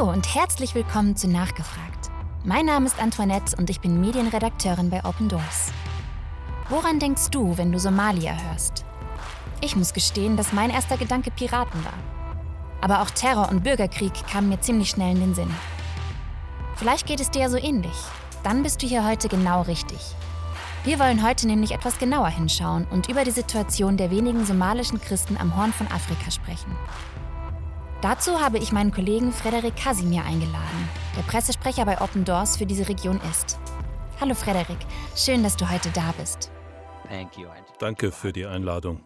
Hallo und herzlich willkommen zu Nachgefragt. Mein Name ist Antoinette und ich bin Medienredakteurin bei Open Doors. Woran denkst du, wenn du Somalia hörst? Ich muss gestehen, dass mein erster Gedanke Piraten war. Aber auch Terror und Bürgerkrieg kamen mir ziemlich schnell in den Sinn. Vielleicht geht es dir ja so ähnlich. Dann bist du hier heute genau richtig. Wir wollen heute nämlich etwas genauer hinschauen und über die Situation der wenigen somalischen Christen am Horn von Afrika sprechen. Dazu habe ich meinen Kollegen Frederik Kasimir eingeladen, der Pressesprecher bei Open Doors für diese Region ist. Hallo Frederik, schön, dass du heute da bist. Danke für die Einladung.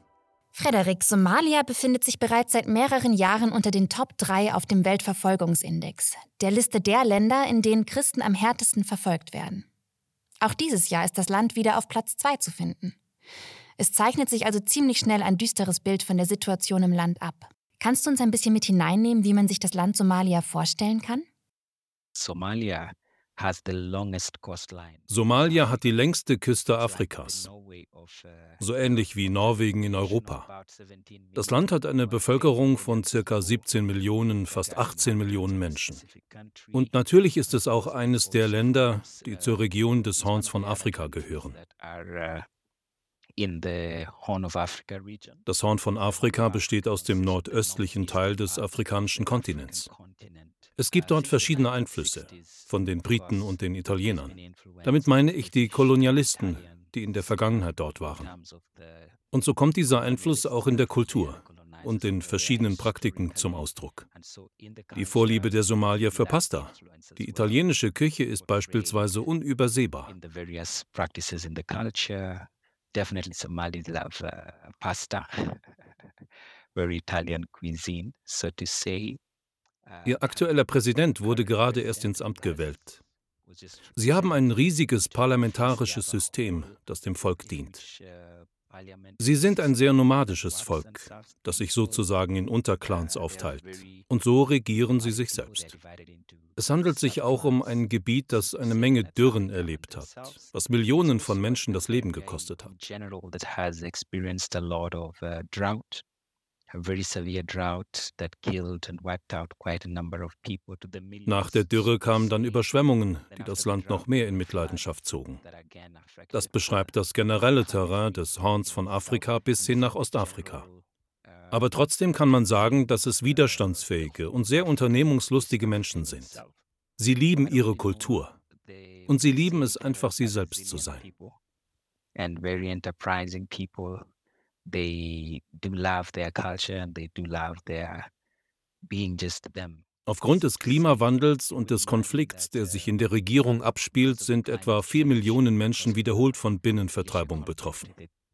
Frederik, Somalia befindet sich bereits seit mehreren Jahren unter den Top 3 auf dem Weltverfolgungsindex, der Liste der Länder, in denen Christen am härtesten verfolgt werden. Auch dieses Jahr ist das Land wieder auf Platz 2 zu finden. Es zeichnet sich also ziemlich schnell ein düsteres Bild von der Situation im Land ab. Kannst du uns ein bisschen mit hineinnehmen, wie man sich das Land Somalia vorstellen kann? Somalia Somalia hat die längste Küste Afrikas, so ähnlich wie Norwegen in Europa. Das Land hat eine Bevölkerung von ca. 17 Millionen, fast 18 Millionen Menschen. Und natürlich ist es auch eines der Länder, die zur Region des Horns von Afrika gehören. Das Horn von Afrika besteht aus dem nordöstlichen Teil des afrikanischen Kontinents. Es gibt dort verschiedene Einflüsse von den Briten und den Italienern. Damit meine ich die Kolonialisten, die in der Vergangenheit dort waren. Und so kommt dieser Einfluss auch in der Kultur und in verschiedenen Praktiken zum Ausdruck. Die Vorliebe der Somalier für Pasta. Die italienische Küche ist beispielsweise unübersehbar definitely Somalis love uh, pasta, very Italian cuisine, so to say. Uh, Ihr aktueller Präsident wurde gerade erst ins Amt gewählt. Sie haben ein riesiges parlamentarisches System, das dem Volk dient. Sie sind ein sehr nomadisches Volk, das sich sozusagen in Unterclans aufteilt. Und so regieren sie sich selbst. Es handelt sich auch um ein Gebiet, das eine Menge Dürren erlebt hat, was Millionen von Menschen das Leben gekostet hat. Nach der Dürre kamen dann Überschwemmungen, die das Land noch mehr in Mitleidenschaft zogen. Das beschreibt das generelle Terrain des Horns von Afrika bis hin nach Ostafrika. Aber trotzdem kann man sagen, dass es widerstandsfähige und sehr unternehmungslustige Menschen sind. Sie lieben ihre Kultur und sie lieben es einfach, sie selbst zu sein. And very enterprising people they do love their culture and they do love their being just them. Aufgrund des Klimawandels und des Konflikts, der sich in der Regierung abspielt, sind etwa vier Millionen Menschen wiederholt von Binnenvertreibung betroffen.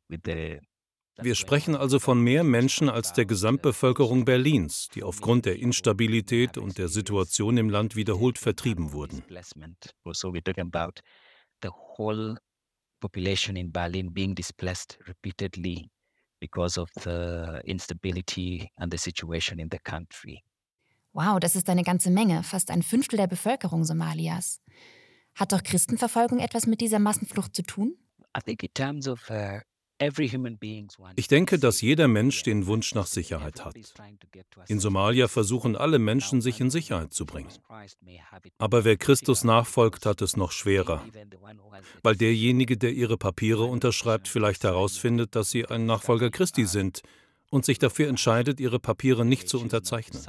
Wir sprechen also von mehr Menschen als der Gesamtbevölkerung Berlins, die aufgrund der Instabilität und der Situation im Land wiederholt vertrieben wurden population in Berlin being displaced repeatedly because of the instability and the situation in the country. Wow, das ist eine ganze Menge, fast ein Fünftel der Bevölkerung Somalias. Hat doch Christenverfolgung etwas mit dieser Massenflucht zu tun? I think in terms of uh, ich denke, dass jeder Mensch den Wunsch nach Sicherheit hat. In Somalia versuchen alle Menschen, sich in Sicherheit zu bringen. Aber wer Christus nachfolgt, hat es noch schwerer, weil derjenige, der ihre Papiere unterschreibt, vielleicht herausfindet, dass sie ein Nachfolger Christi sind und sich dafür entscheidet, ihre Papiere nicht zu unterzeichnen.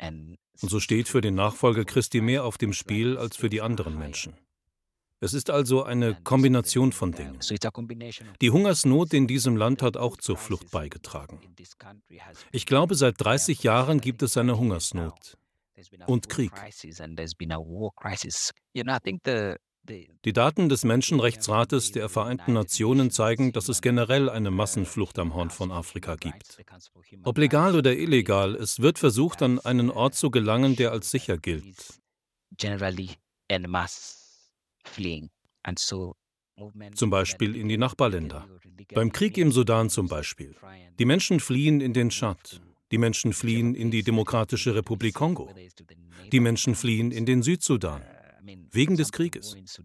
Und so steht für den Nachfolger Christi mehr auf dem Spiel als für die anderen Menschen. Es ist also eine Kombination von Dingen. Die Hungersnot in diesem Land hat auch zur Flucht beigetragen. Ich glaube, seit 30 Jahren gibt es eine Hungersnot und Krieg. Die Daten des Menschenrechtsrates der Vereinten Nationen zeigen, dass es generell eine Massenflucht am Horn von Afrika gibt. Ob legal oder illegal, es wird versucht, an einen Ort zu gelangen, der als sicher gilt. Generally en masse And so zum Beispiel in die Nachbarländer. Beim Krieg im Sudan zum Beispiel. Die Menschen fliehen in den Tschad. Die Menschen fliehen in die Demokratische Republik Kongo. Die Menschen fliehen in den Südsudan. Wegen des Krieges. Into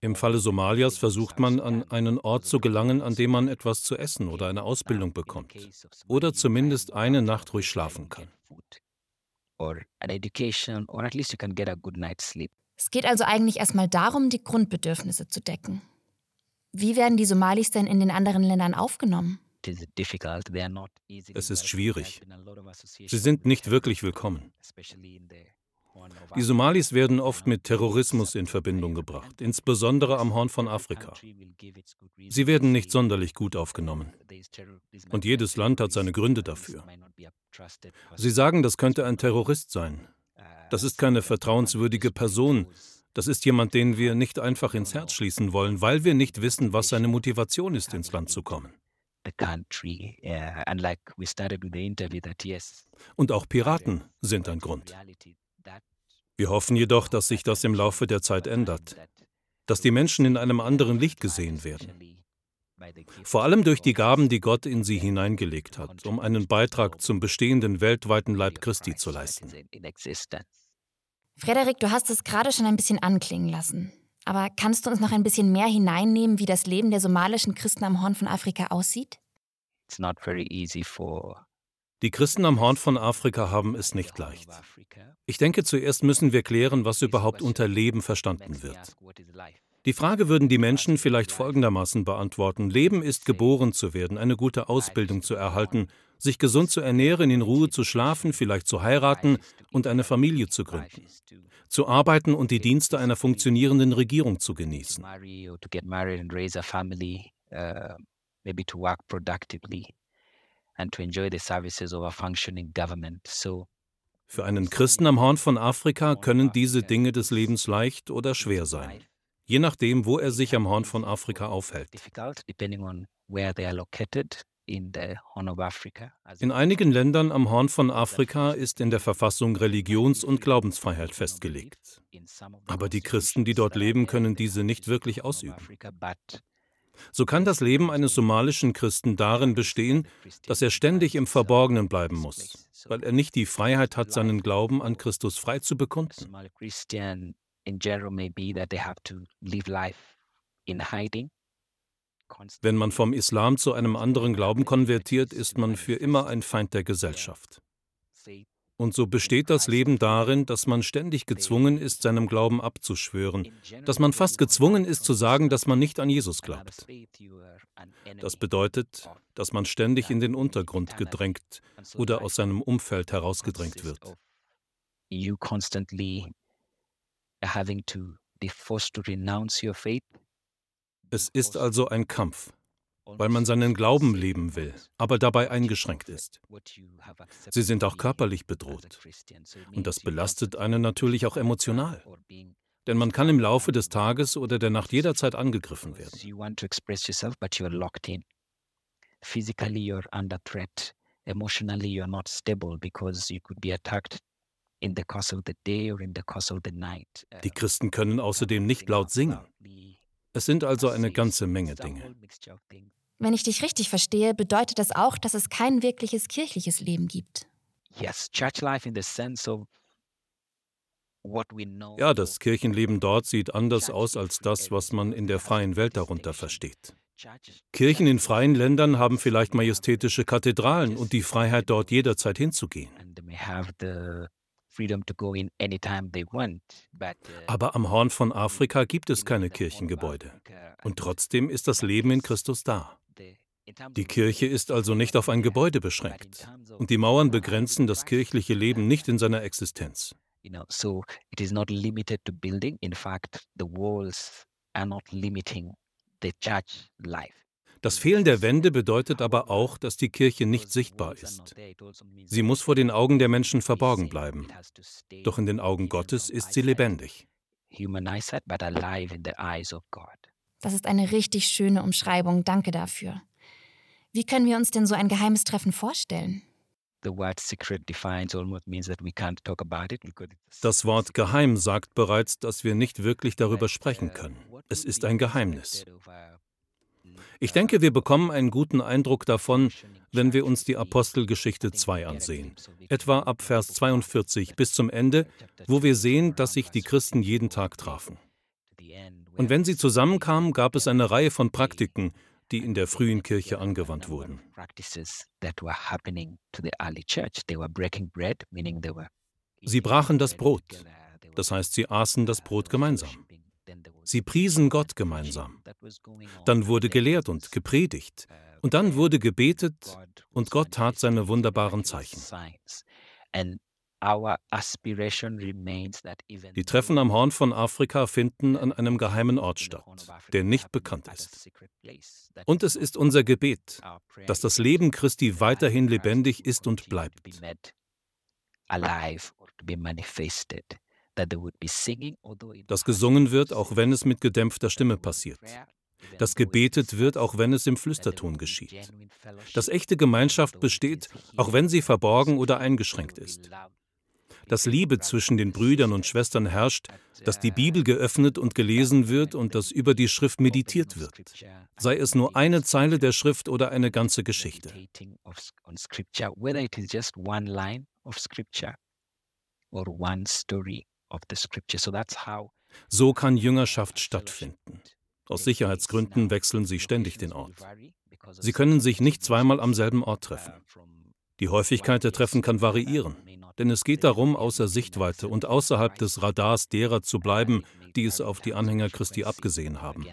Im Falle Somalias versucht man, an einen Ort zu gelangen, an dem man etwas zu essen oder eine Ausbildung bekommt. Oder zumindest eine Nacht ruhig schlafen kann. Es geht also eigentlich erstmal darum, die Grundbedürfnisse zu decken. Wie werden die Somalis denn in den anderen Ländern aufgenommen? Es ist schwierig. Sie sind nicht wirklich willkommen. Die Somalis werden oft mit Terrorismus in Verbindung gebracht, insbesondere am Horn von Afrika. Sie werden nicht sonderlich gut aufgenommen. Und jedes Land hat seine Gründe dafür. Sie sagen, das könnte ein Terrorist sein. Das ist keine vertrauenswürdige Person. Das ist jemand, den wir nicht einfach ins Herz schließen wollen, weil wir nicht wissen, was seine Motivation ist, ins Land zu kommen. Und auch Piraten sind ein Grund. Wir hoffen jedoch, dass sich das im Laufe der Zeit ändert, dass die Menschen in einem anderen Licht gesehen werden. Vor allem durch die Gaben, die Gott in sie hineingelegt hat, um einen Beitrag zum bestehenden weltweiten Leib Christi zu leisten. Frederik, du hast es gerade schon ein bisschen anklingen lassen. Aber kannst du uns noch ein bisschen mehr hineinnehmen, wie das Leben der somalischen Christen am Horn von Afrika aussieht? Die Christen am Horn von Afrika haben es nicht leicht. Ich denke, zuerst müssen wir klären, was überhaupt unter Leben verstanden wird. Die Frage würden die Menschen vielleicht folgendermaßen beantworten. Leben ist geboren zu werden, eine gute Ausbildung zu erhalten, sich gesund zu ernähren, in Ruhe zu schlafen, vielleicht zu heiraten und eine Familie zu gründen, zu arbeiten und die Dienste einer funktionierenden Regierung zu genießen. Productively and to enjoy the services of a functioning government. So für einen Christen am Horn von Afrika können diese Dinge des Lebens leicht oder schwer sein, je nachdem, wo er sich am Horn von Afrika aufhält. In einigen Ländern am Horn von Afrika ist in der Verfassung Religions- und Glaubensfreiheit festgelegt. Aber die Christen, die dort leben, können diese nicht wirklich ausüben. So kann das Leben eines somalischen Christen darin bestehen, dass er ständig im Verborgenen bleiben muss, weil er nicht die Freiheit hat, seinen Glauben an Christus frei zu bekunden. Wenn man vom Islam zu einem anderen Glauben konvertiert, ist man für immer ein Feind der Gesellschaft. Und so besteht das Leben darin, dass man ständig gezwungen ist, seinem Glauben abzuschwören, dass man fast gezwungen ist zu sagen, dass man nicht an Jesus glaubt. Das bedeutet, dass man ständig in den Untergrund gedrängt oder aus seinem Umfeld herausgedrängt wird. Es ist also ein Kampf weil man seinen Glauben leben will, aber dabei eingeschränkt ist. Sie sind auch körperlich bedroht. Und das belastet einen natürlich auch emotional. Denn man kann im Laufe des Tages oder der Nacht jederzeit angegriffen werden. Physically you're under threat. Emotionally you're not stable because you could be attacked die Christen können außerdem nicht laut singen. Es sind also eine ganze Menge Dinge. Wenn ich dich richtig verstehe, bedeutet das auch, dass es kein wirkliches kirchliches Leben gibt. Ja, das Kirchenleben dort sieht anders aus als das, was man in der freien Welt darunter versteht. Kirchen in freien Ländern haben vielleicht majestätische Kathedralen und die Freiheit, dort jederzeit hinzugehen. Aber am Horn von Afrika gibt es keine Kirchengebäude. Und trotzdem ist das Leben in Christus da. Die Kirche ist also nicht auf ein Gebäude beschränkt und die Mauern begrenzen das kirchliche Leben nicht in seiner Existenz. Das Fehlen der Wände bedeutet aber auch, dass die Kirche nicht sichtbar ist. Sie muss vor den Augen der Menschen verborgen bleiben. Doch in den Augen Gottes ist sie lebendig. Das ist eine richtig schöne Umschreibung. Danke dafür. Wie können wir uns denn so ein geheimes Treffen vorstellen? Das Wort geheim sagt bereits, dass wir nicht wirklich darüber sprechen können. Es ist ein Geheimnis. Ich denke, wir bekommen einen guten Eindruck davon, wenn wir uns die Apostelgeschichte 2 ansehen, etwa ab Vers 42 bis zum Ende, wo wir sehen, dass sich die Christen jeden Tag trafen. Und wenn sie zusammenkamen, gab es eine Reihe von Praktiken, die in der frühen Kirche angewandt wurden. Sie brachen das Brot, das heißt, sie aßen das Brot gemeinsam. Sie priesen Gott gemeinsam. Dann wurde gelehrt und gepredigt. Und dann wurde gebetet und Gott tat seine wunderbaren Zeichen. Die Treffen am Horn von Afrika finden an einem geheimen Ort statt, der nicht bekannt ist. Und es ist unser Gebet, dass das Leben Christi weiterhin lebendig ist und bleibt. Dass gesungen wird, auch wenn es mit gedämpfter Stimme passiert. Dass gebetet wird, auch wenn es im Flüsterton geschieht. Dass echte Gemeinschaft besteht, auch wenn sie verborgen oder eingeschränkt ist dass Liebe zwischen den Brüdern und Schwestern herrscht, dass die Bibel geöffnet und gelesen wird und dass über die Schrift meditiert wird, sei es nur eine Zeile der Schrift oder eine ganze Geschichte. So kann Jüngerschaft stattfinden. Aus Sicherheitsgründen wechseln sie ständig den Ort. Sie können sich nicht zweimal am selben Ort treffen. Die Häufigkeit der Treffen kann variieren denn es geht darum, außer Sichtweite und außerhalb des Radars derer zu bleiben, die es auf die Anhänger Christi abgesehen haben.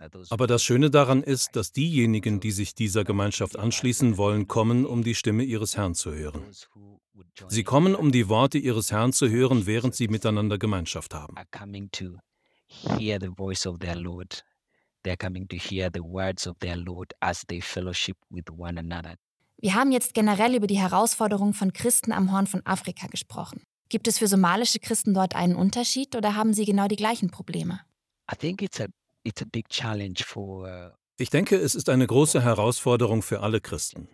Uh, uh, Aber das Schöne daran ist, dass diejenigen, die sich dieser Gemeinschaft anschließen wollen, kommen, um die Stimme ihres Herrn zu hören. Sie kommen, um die Worte ihres Herrn zu hören, während sie miteinander Gemeinschaft haben. They're coming to hear the words of their Lord as they fellowship with one another. Wir haben jetzt generell über die Herausforderungen von Christen am Horn von Afrika gesprochen. Gibt es für somalische Christen dort einen Unterschied oder haben sie genau die gleichen Probleme? Ich denke, es ist eine große Herausforderung für alle Christen.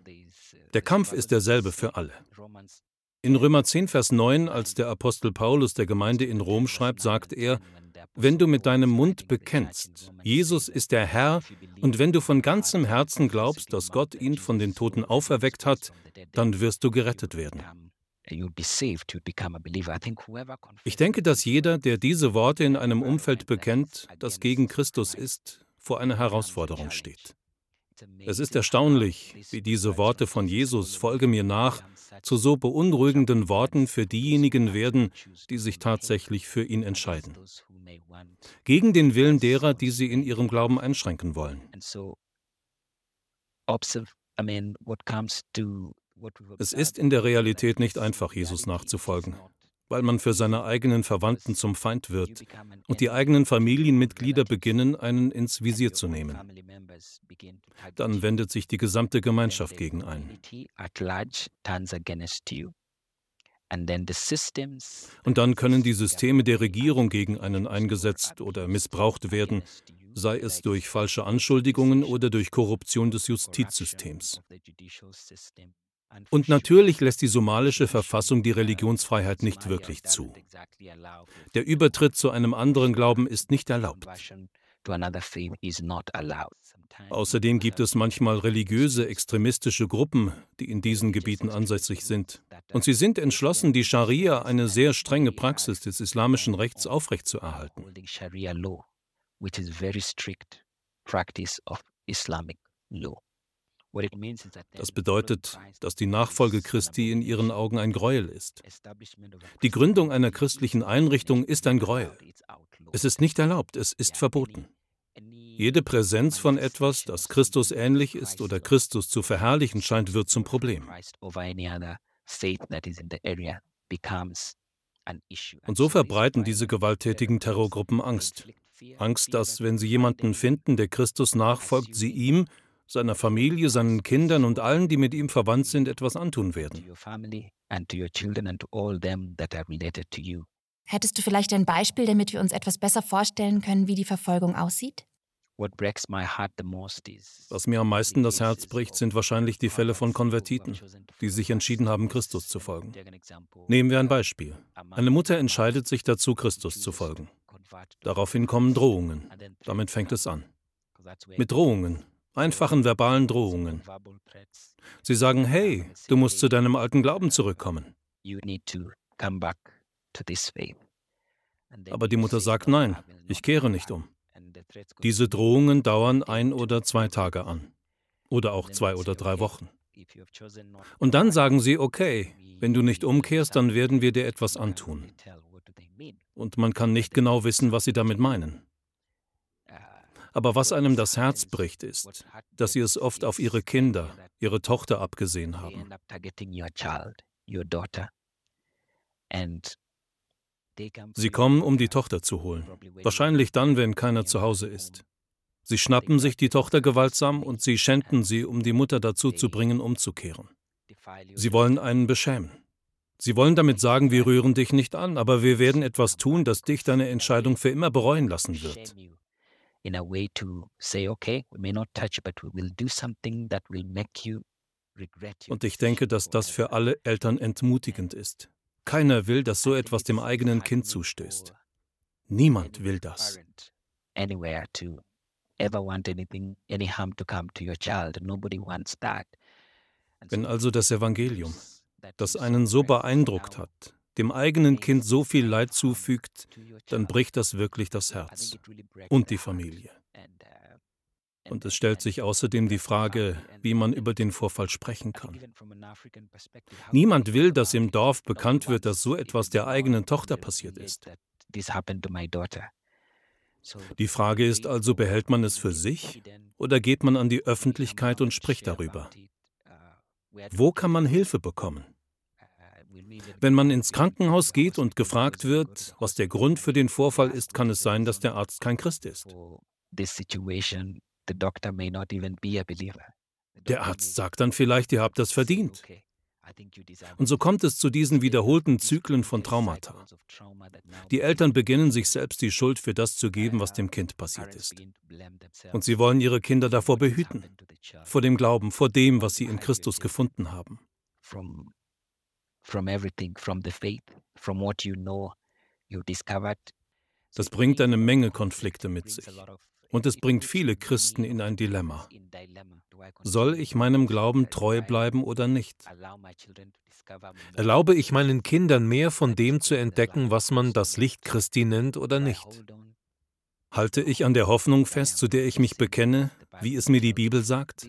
Der Kampf ist derselbe für alle. In Römer 10, Vers 9, als der Apostel Paulus der Gemeinde in Rom schreibt, sagt er, wenn du mit deinem Mund bekennst, Jesus ist der Herr, und wenn du von ganzem Herzen glaubst, dass Gott ihn von den Toten auferweckt hat, dann wirst du gerettet werden. Ich denke, dass jeder, der diese Worte in einem Umfeld bekennt, das gegen Christus ist, vor einer Herausforderung steht. Es ist erstaunlich, wie diese Worte von Jesus, folge mir nach, zu so beunruhigenden Worten für diejenigen werden, die sich tatsächlich für ihn entscheiden. Gegen den Willen derer, die sie in ihrem Glauben einschränken wollen. Es ist in der Realität nicht einfach, Jesus nachzufolgen weil man für seine eigenen Verwandten zum Feind wird und die eigenen Familienmitglieder beginnen, einen ins Visier zu nehmen. Dann wendet sich die gesamte Gemeinschaft gegen einen. Und dann können die Systeme der Regierung gegen einen eingesetzt oder missbraucht werden, sei es durch falsche Anschuldigungen oder durch Korruption des Justizsystems. Und natürlich lässt die somalische Verfassung die Religionsfreiheit nicht wirklich zu. Der Übertritt zu einem anderen Glauben ist nicht erlaubt. Außerdem gibt es manchmal religiöse, extremistische Gruppen, die in diesen Gebieten ansässig sind. Und sie sind entschlossen, die Scharia, eine sehr strenge Praxis des islamischen Rechts, aufrechtzuerhalten. Das bedeutet, dass die Nachfolge Christi in ihren Augen ein Gräuel ist. Die Gründung einer christlichen Einrichtung ist ein Gräuel. Es ist nicht erlaubt, es ist verboten. Jede Präsenz von etwas, das Christus ähnlich ist oder Christus zu verherrlichen scheint, wird zum Problem. Und so verbreiten diese gewalttätigen Terrorgruppen Angst. Angst, dass, wenn sie jemanden finden, der Christus nachfolgt, sie ihm seiner Familie, seinen Kindern und allen, die mit ihm verwandt sind, etwas antun werden. Hättest du vielleicht ein Beispiel, damit wir uns etwas besser vorstellen können, wie die Verfolgung aussieht? Was mir am meisten das Herz bricht, sind wahrscheinlich die Fälle von Konvertiten, die sich entschieden haben, Christus zu folgen. Nehmen wir ein Beispiel. Eine Mutter entscheidet sich dazu, Christus zu folgen. Daraufhin kommen Drohungen. Damit fängt es an. Mit Drohungen, einfachen verbalen Drohungen. Sie sagen, hey, du musst zu deinem alten Glauben zurückkommen. Aber die Mutter sagt, nein, ich kehre nicht um. Diese Drohungen dauern ein oder zwei Tage an. Oder auch zwei oder drei Wochen. Und dann sagen sie, okay, wenn du nicht umkehrst, dann werden wir dir etwas antun. Und man kann nicht genau wissen, was sie damit meinen. Aber was einem das Herz bricht, ist, dass sie es oft auf ihre Kinder, ihre Tochter abgesehen haben. Sie kommen, um die Tochter zu holen. Wahrscheinlich dann, wenn keiner zu Hause ist. Sie schnappen sich die Tochter gewaltsam und sie schänden sie, um die Mutter dazu zu bringen, umzukehren. Sie wollen einen beschämen. Sie wollen damit sagen, wir rühren dich nicht an, aber wir werden etwas tun, das dich deine Entscheidung für immer bereuen lassen wird. Und ich denke, dass das für alle Eltern entmutigend ist. Keiner will, dass so etwas dem eigenen Kind zustößt. Niemand will das. Wenn also das Evangelium, das einen so beeindruckt hat, dem eigenen Kind so viel Leid zufügt, dann bricht das wirklich das Herz und die Familie. Und es stellt sich außerdem die Frage, wie man über den Vorfall sprechen kann. Niemand will, dass im Dorf bekannt wird, dass so etwas der eigenen Tochter passiert ist. Die Frage ist also, behält man es für sich oder geht man an die Öffentlichkeit und spricht darüber? Wo kann man Hilfe bekommen? Wenn man ins Krankenhaus geht und gefragt wird, was der Grund für den Vorfall ist, kann es sein, dass der Arzt kein Christ ist. Der Arzt sagt dann vielleicht, ihr habt das verdient. Und so kommt es zu diesen wiederholten Zyklen von Traumata. Die Eltern beginnen sich selbst die Schuld für das zu geben, was dem Kind passiert ist. Und sie wollen ihre Kinder davor behüten, vor dem Glauben, vor dem, was sie in Christus gefunden haben. Das bringt eine Menge Konflikte mit sich. Und es bringt viele Christen in ein Dilemma. Soll ich meinem Glauben treu bleiben oder nicht? Erlaube ich meinen Kindern mehr von dem zu entdecken, was man das Licht Christi nennt oder nicht? Halte ich an der Hoffnung fest, zu der ich mich bekenne, wie es mir die Bibel sagt?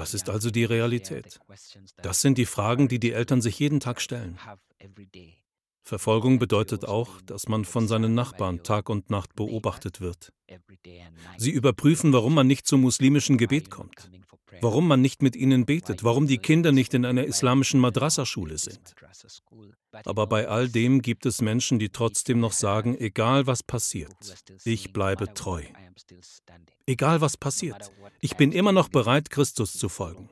Das ist also die Realität. Das sind die Fragen, die die Eltern sich jeden Tag stellen. Verfolgung bedeutet auch, dass man von seinen Nachbarn Tag und Nacht beobachtet wird. Sie überprüfen, warum man nicht zum muslimischen Gebet kommt, warum man nicht mit ihnen betet, warum die Kinder nicht in einer islamischen Madrasa-Schule sind. Aber bei all dem gibt es Menschen, die trotzdem noch sagen, egal was passiert, ich bleibe treu. Egal was passiert, ich bin immer noch bereit, Christus zu folgen.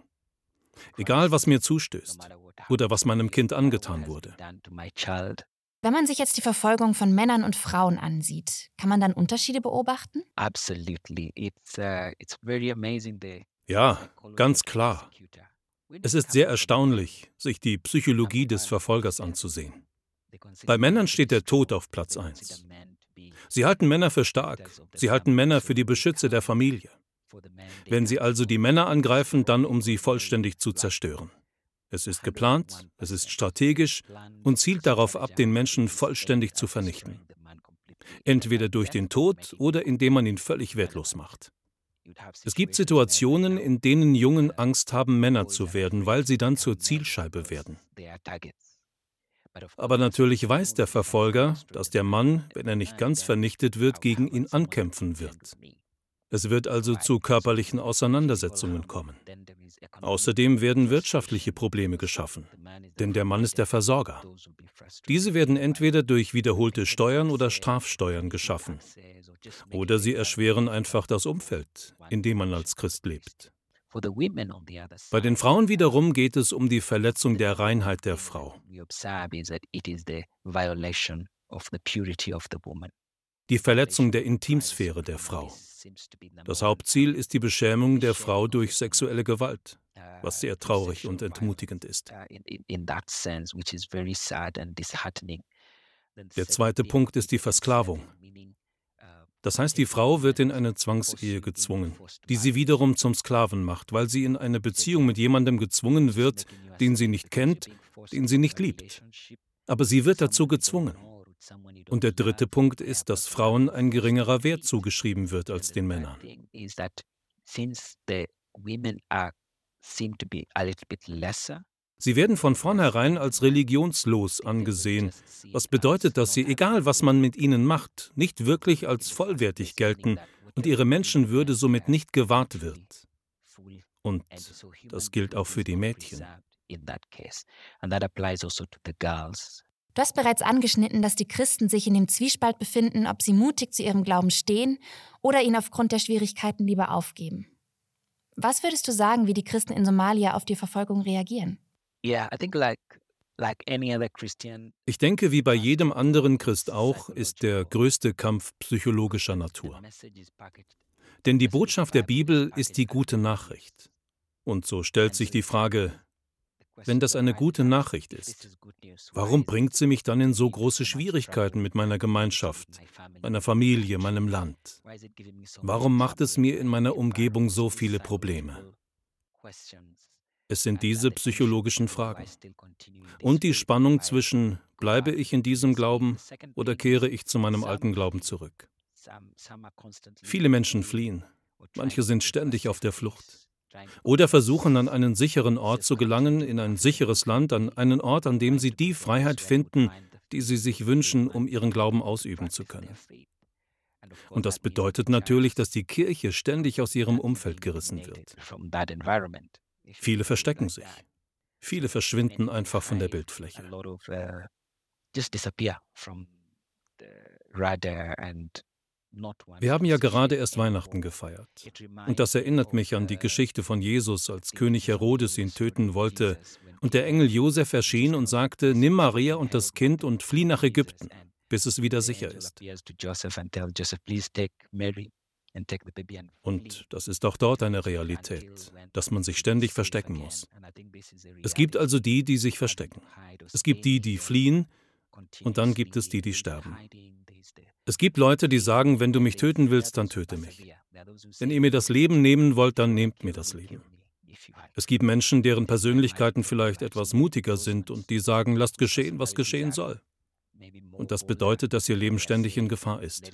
Egal was mir zustößt oder was meinem Kind angetan wurde. Wenn man sich jetzt die Verfolgung von Männern und Frauen ansieht, kann man dann Unterschiede beobachten? Uh, ja, ganz klar. Es ist sehr erstaunlich, sich die Psychologie des Verfolgers anzusehen. Bei Männern steht der Tod auf Platz 1. Sie halten Männer für stark, sie halten Männer für die Beschützer der Familie. Wenn sie also die Männer angreifen, dann um sie vollständig zu zerstören. Es ist geplant, es ist strategisch und zielt darauf ab, den Menschen vollständig zu vernichten. Entweder durch den Tod oder indem man ihn völlig wertlos macht. Es gibt Situationen, in denen Jungen Angst haben, Männer zu werden, weil sie dann zur Zielscheibe werden. Aber natürlich weiß der Verfolger, dass der Mann, wenn er nicht ganz vernichtet wird, gegen ihn ankämpfen wird. Es wird also zu körperlichen Auseinandersetzungen kommen. Außerdem werden wirtschaftliche Probleme geschaffen, denn der Mann ist der Versorger. Diese werden entweder durch wiederholte Steuern oder Strafsteuern geschaffen, oder sie erschweren einfach das Umfeld, in dem man als Christ lebt. Bei den Frauen wiederum geht es um die Verletzung der Reinheit der Frau. Die Verletzung der Intimsphäre der Frau. Das Hauptziel ist die Beschämung der Frau durch sexuelle Gewalt, was sehr traurig und entmutigend ist. Der zweite Punkt ist die Versklavung. Das heißt, die Frau wird in eine Zwangsehe gezwungen, die sie wiederum zum Sklaven macht, weil sie in eine Beziehung mit jemandem gezwungen wird, den sie nicht kennt, den sie nicht liebt. Aber sie wird dazu gezwungen. Und der dritte Punkt ist, dass Frauen ein geringerer Wert zugeschrieben wird als den Männern. Sie werden von vornherein als religionslos angesehen, was bedeutet, dass sie, egal was man mit ihnen macht, nicht wirklich als vollwertig gelten und ihre Menschenwürde somit nicht gewahrt wird. Und das gilt auch für die Mädchen. Also du hast bereits angeschnitten, dass die Christen sich in dem Zwiespalt befinden, ob sie mutig zu ihrem Glauben stehen oder ihn aufgrund der Schwierigkeiten lieber aufgeben. Was würdest du sagen, wie die Christen in Somalia auf die Verfolgung reagieren? Ich denke, wie bei jedem anderen Christ auch, ist der größte Kampf psychologischer Natur. Denn die Botschaft der Bibel ist die gute Nachricht. Und so stellt sich die Frage, wenn das eine gute Nachricht ist, warum bringt sie mich dann in so große Schwierigkeiten mit meiner Gemeinschaft, meiner Familie, meinem Land? Warum macht es mir in meiner Umgebung so viele Probleme? Es sind diese psychologischen Fragen. Und die Spannung zwischen, bleibe ich in diesem Glauben oder kehre ich zu meinem alten Glauben zurück? Viele Menschen fliehen. Manche sind ständig auf der Flucht. Oder versuchen an einen sicheren Ort zu gelangen, in ein sicheres Land, an einen Ort, an dem sie die Freiheit finden, die sie sich wünschen, um ihren Glauben ausüben zu können. Und das bedeutet natürlich, dass die Kirche ständig aus ihrem Umfeld gerissen wird. Viele verstecken sich. Viele verschwinden einfach von der Bildfläche. Wir haben ja gerade erst Weihnachten gefeiert. Und das erinnert mich an die Geschichte von Jesus, als König Herodes ihn töten wollte und der Engel Josef erschien und sagte: Nimm Maria und das Kind und flieh nach Ägypten, bis es wieder sicher ist. Und das ist auch dort eine Realität, dass man sich ständig verstecken muss. Es gibt also die, die sich verstecken. Es gibt die, die fliehen, und dann gibt es die, die sterben. Es gibt Leute, die sagen, wenn du mich töten willst, dann töte mich. Wenn ihr mir das Leben nehmen wollt, dann nehmt mir das Leben. Es gibt Menschen, deren Persönlichkeiten vielleicht etwas mutiger sind und die sagen, lasst geschehen, was geschehen soll. Und das bedeutet, dass ihr Leben ständig in Gefahr ist.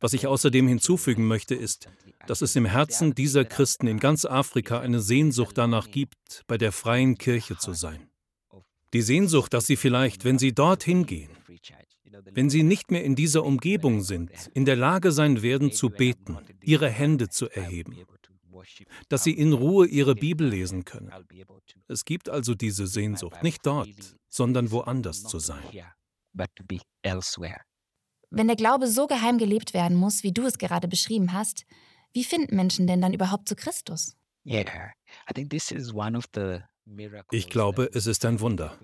Was ich außerdem hinzufügen möchte, ist, dass es im Herzen dieser Christen in ganz Afrika eine Sehnsucht danach gibt, bei der freien Kirche zu sein. Die Sehnsucht, dass sie vielleicht, wenn sie dorthin gehen, wenn sie nicht mehr in dieser Umgebung sind, in der Lage sein werden zu beten, ihre Hände zu erheben, dass sie in Ruhe ihre Bibel lesen können. Es gibt also diese Sehnsucht, nicht dort, sondern woanders zu sein. Wenn der Glaube so geheim gelebt werden muss, wie du es gerade beschrieben hast, wie finden Menschen denn dann überhaupt zu Christus? Ich glaube, es ist ein Wunder.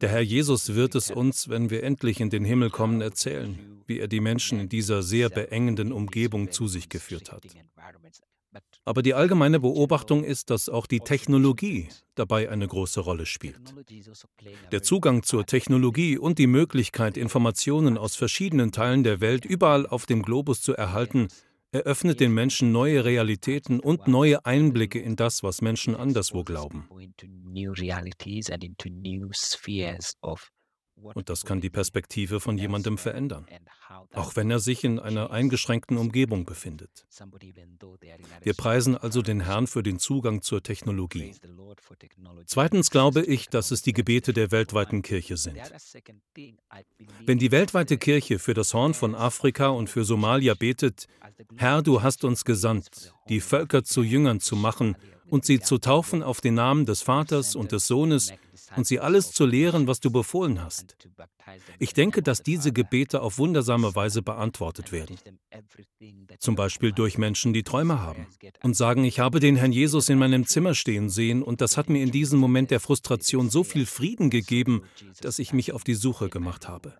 Der Herr Jesus wird es uns, wenn wir endlich in den Himmel kommen, erzählen, wie er die Menschen in dieser sehr beengenden Umgebung zu sich geführt hat. Aber die allgemeine Beobachtung ist, dass auch die Technologie dabei eine große Rolle spielt. Der Zugang zur Technologie und die Möglichkeit, Informationen aus verschiedenen Teilen der Welt überall auf dem Globus zu erhalten, eröffnet den Menschen neue Realitäten und neue Einblicke in das, was Menschen anderswo glauben. Und das kann die Perspektive von jemandem verändern, auch wenn er sich in einer eingeschränkten Umgebung befindet. Wir preisen also den Herrn für den Zugang zur Technologie. Zweitens glaube ich, dass es die Gebete der weltweiten Kirche sind. Wenn die weltweite Kirche für das Horn von Afrika und für Somalia betet, Herr, du hast uns gesandt, die Völker zu Jüngern zu machen und sie zu taufen auf den Namen des Vaters und des Sohnes und sie alles zu lehren, was du befohlen hast. Ich denke, dass diese Gebete auf wundersame Weise beantwortet werden. Zum Beispiel durch Menschen, die Träume haben und sagen, ich habe den Herrn Jesus in meinem Zimmer stehen sehen und das hat mir in diesem Moment der Frustration so viel Frieden gegeben, dass ich mich auf die Suche gemacht habe.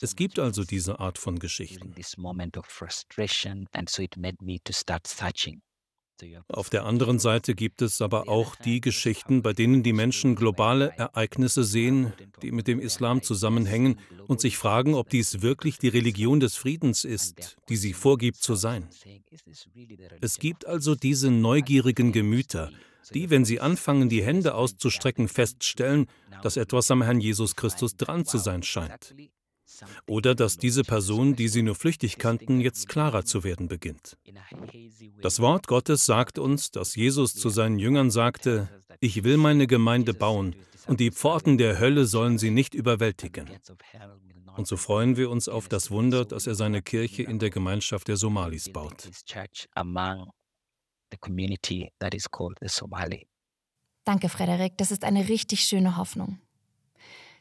Es gibt also diese Art von Geschichten. Auf der anderen Seite gibt es aber auch die Geschichten, bei denen die Menschen globale Ereignisse sehen, die mit dem Islam zusammenhängen und sich fragen, ob dies wirklich die Religion des Friedens ist, die sie vorgibt zu sein. Es gibt also diese neugierigen Gemüter, die, wenn sie anfangen, die Hände auszustrecken, feststellen, dass etwas am Herrn Jesus Christus dran zu sein scheint. Oder dass diese Person, die sie nur flüchtig kannten, jetzt klarer zu werden beginnt. Das Wort Gottes sagt uns, dass Jesus zu seinen Jüngern sagte, ich will meine Gemeinde bauen und die Pforten der Hölle sollen sie nicht überwältigen. Und so freuen wir uns auf das Wunder, dass er seine Kirche in der Gemeinschaft der Somalis baut. Danke, Frederik. Das ist eine richtig schöne Hoffnung.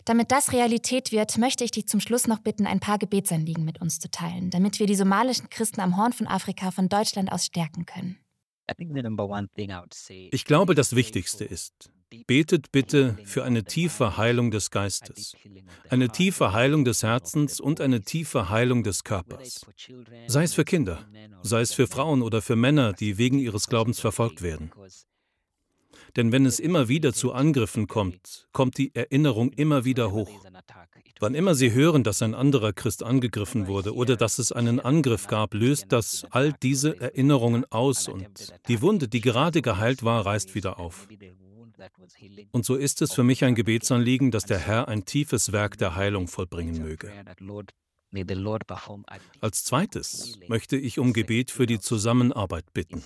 Damit das Realität wird, möchte ich dich zum Schluss noch bitten, ein paar Gebetsanliegen mit uns zu teilen, damit wir die somalischen Christen am Horn von Afrika von Deutschland aus stärken können. Ich glaube, das Wichtigste ist, betet bitte für eine tiefe Heilung des Geistes, eine tiefe Heilung des Herzens und eine tiefe Heilung des Körpers. Sei es für Kinder, sei es für Frauen oder für Männer, die wegen ihres Glaubens verfolgt werden. Denn wenn es immer wieder zu Angriffen kommt, kommt die Erinnerung immer wieder hoch. Wann immer Sie hören, dass ein anderer Christ angegriffen wurde oder dass es einen Angriff gab, löst das all diese Erinnerungen aus und die Wunde, die gerade geheilt war, reißt wieder auf. Und so ist es für mich ein Gebetsanliegen, dass der Herr ein tiefes Werk der Heilung vollbringen möge. Als zweites möchte ich um Gebet für die Zusammenarbeit bitten.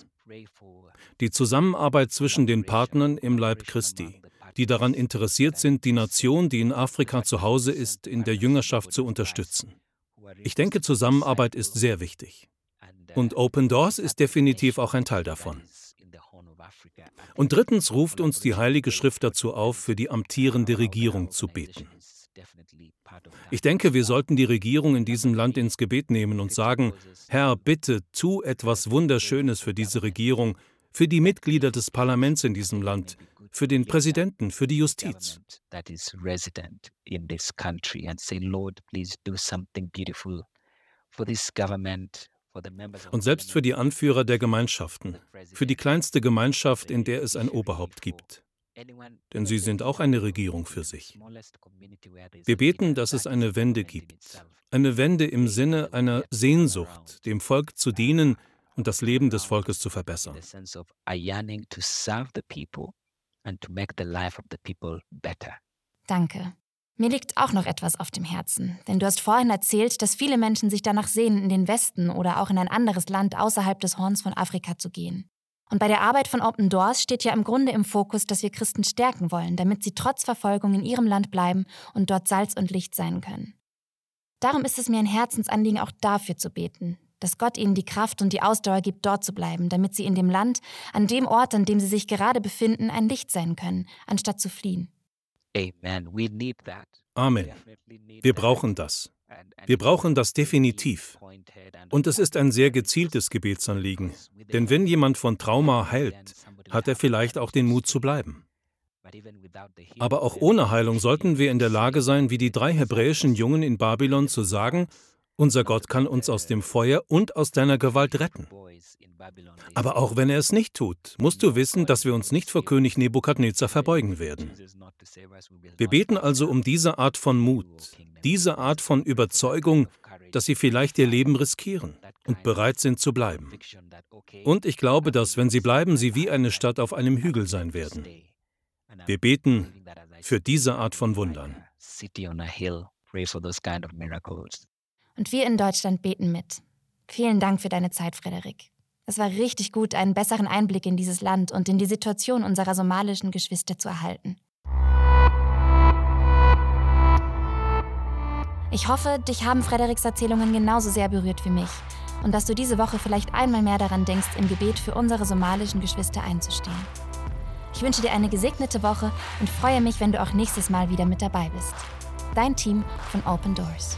Die Zusammenarbeit zwischen den Partnern im Leib Christi, die daran interessiert sind, die Nation, die in Afrika zu Hause ist, in der Jüngerschaft zu unterstützen. Ich denke, Zusammenarbeit ist sehr wichtig. Und Open Doors ist definitiv auch ein Teil davon. Und drittens ruft uns die Heilige Schrift dazu auf, für die amtierende Regierung zu beten. Ich denke, wir sollten die Regierung in diesem Land ins Gebet nehmen und sagen, Herr, bitte tu etwas Wunderschönes für diese Regierung, für die Mitglieder des Parlaments in diesem Land, für den Präsidenten, für die Justiz. Und selbst für die Anführer der Gemeinschaften, für die kleinste Gemeinschaft, in der es ein Oberhaupt gibt denn sie sind auch eine Regierung für sich. Wir beten, dass es eine Wende gibt, eine Wende im Sinne einer Sehnsucht, dem Volk zu dienen und das Leben des Volkes zu verbessern. Danke. Mir liegt auch noch etwas auf dem Herzen, denn du hast vorhin erzählt, dass viele Menschen sich danach sehnen, in den Westen oder auch in ein anderes Land außerhalb des Horns von Afrika zu gehen. Und bei der Arbeit von Open Doors steht ja im Grunde im Fokus, dass wir Christen stärken wollen, damit sie trotz Verfolgung in ihrem Land bleiben und dort Salz und Licht sein können. Darum ist es mir ein Herzensanliegen, auch dafür zu beten, dass Gott ihnen die Kraft und die Ausdauer gibt, dort zu bleiben, damit sie in dem Land, an dem Ort, an dem sie sich gerade befinden, ein Licht sein können, anstatt zu fliehen. Amen. Wir brauchen das. Wir brauchen das definitiv. Und es ist ein sehr gezieltes Gebetsanliegen, denn wenn jemand von Trauma heilt, hat er vielleicht auch den Mut zu bleiben. Aber auch ohne Heilung sollten wir in der Lage sein, wie die drei hebräischen Jungen in Babylon zu sagen, unser Gott kann uns aus dem Feuer und aus deiner Gewalt retten. Aber auch wenn er es nicht tut, musst du wissen, dass wir uns nicht vor König Nebukadnezar verbeugen werden. Wir beten also um diese Art von Mut, diese Art von Überzeugung, dass sie vielleicht ihr Leben riskieren und bereit sind zu bleiben. Und ich glaube, dass, wenn sie bleiben, sie wie eine Stadt auf einem Hügel sein werden. Wir beten für diese Art von Wundern. Und wir in Deutschland beten mit. Vielen Dank für deine Zeit, Frederik. Es war richtig gut, einen besseren Einblick in dieses Land und in die Situation unserer somalischen Geschwister zu erhalten. Ich hoffe, dich haben Frederiks Erzählungen genauso sehr berührt wie mich und dass du diese Woche vielleicht einmal mehr daran denkst, im Gebet für unsere somalischen Geschwister einzustehen. Ich wünsche dir eine gesegnete Woche und freue mich, wenn du auch nächstes Mal wieder mit dabei bist. Dein Team von Open Doors.